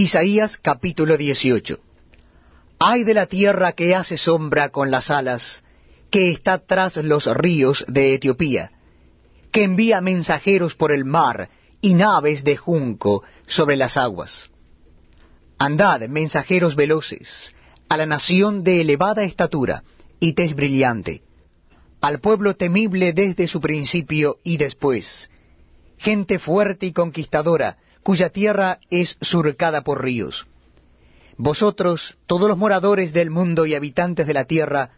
Isaías capítulo 18 Ay de la tierra que hace sombra con las alas, que está tras los ríos de Etiopía, que envía mensajeros por el mar y naves de junco sobre las aguas. Andad, mensajeros veloces, a la nación de elevada estatura y tez brillante, al pueblo temible desde su principio y después, gente fuerte y conquistadora, cuya tierra es surcada por ríos. Vosotros, todos los moradores del mundo y habitantes de la tierra,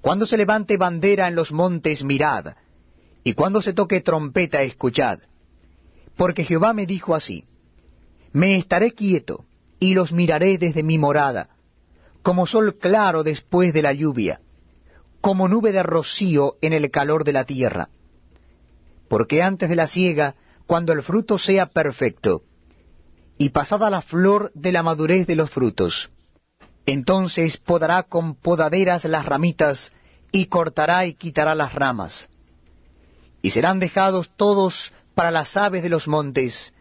cuando se levante bandera en los montes, mirad, y cuando se toque trompeta, escuchad. Porque Jehová me dijo así, Me estaré quieto, y los miraré desde mi morada, como sol claro después de la lluvia, como nube de rocío en el calor de la tierra. Porque antes de la siega, cuando el fruto sea perfecto, y pasada la flor de la madurez de los frutos. Entonces podará con podaderas las ramitas, y cortará y quitará las ramas. Y serán dejados todos para las aves de los montes,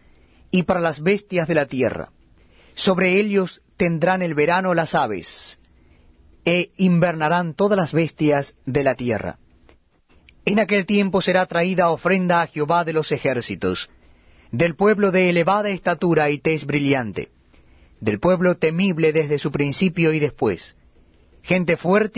y para las bestias de la tierra. Sobre ellos tendrán el verano las aves, e invernarán todas las bestias de la tierra. En aquel tiempo será traída ofrenda a Jehová de los ejércitos, del pueblo de elevada estatura y tez brillante, del pueblo temible desde su principio y después, gente fuerte